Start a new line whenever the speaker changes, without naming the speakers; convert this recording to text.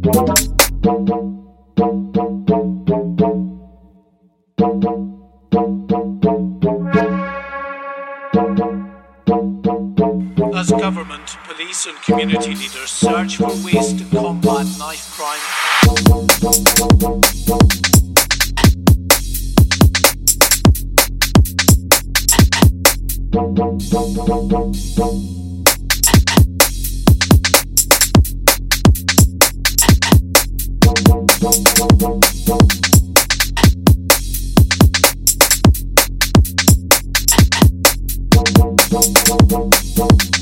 As government, police, and community leaders search for ways to combat knife crime. Thank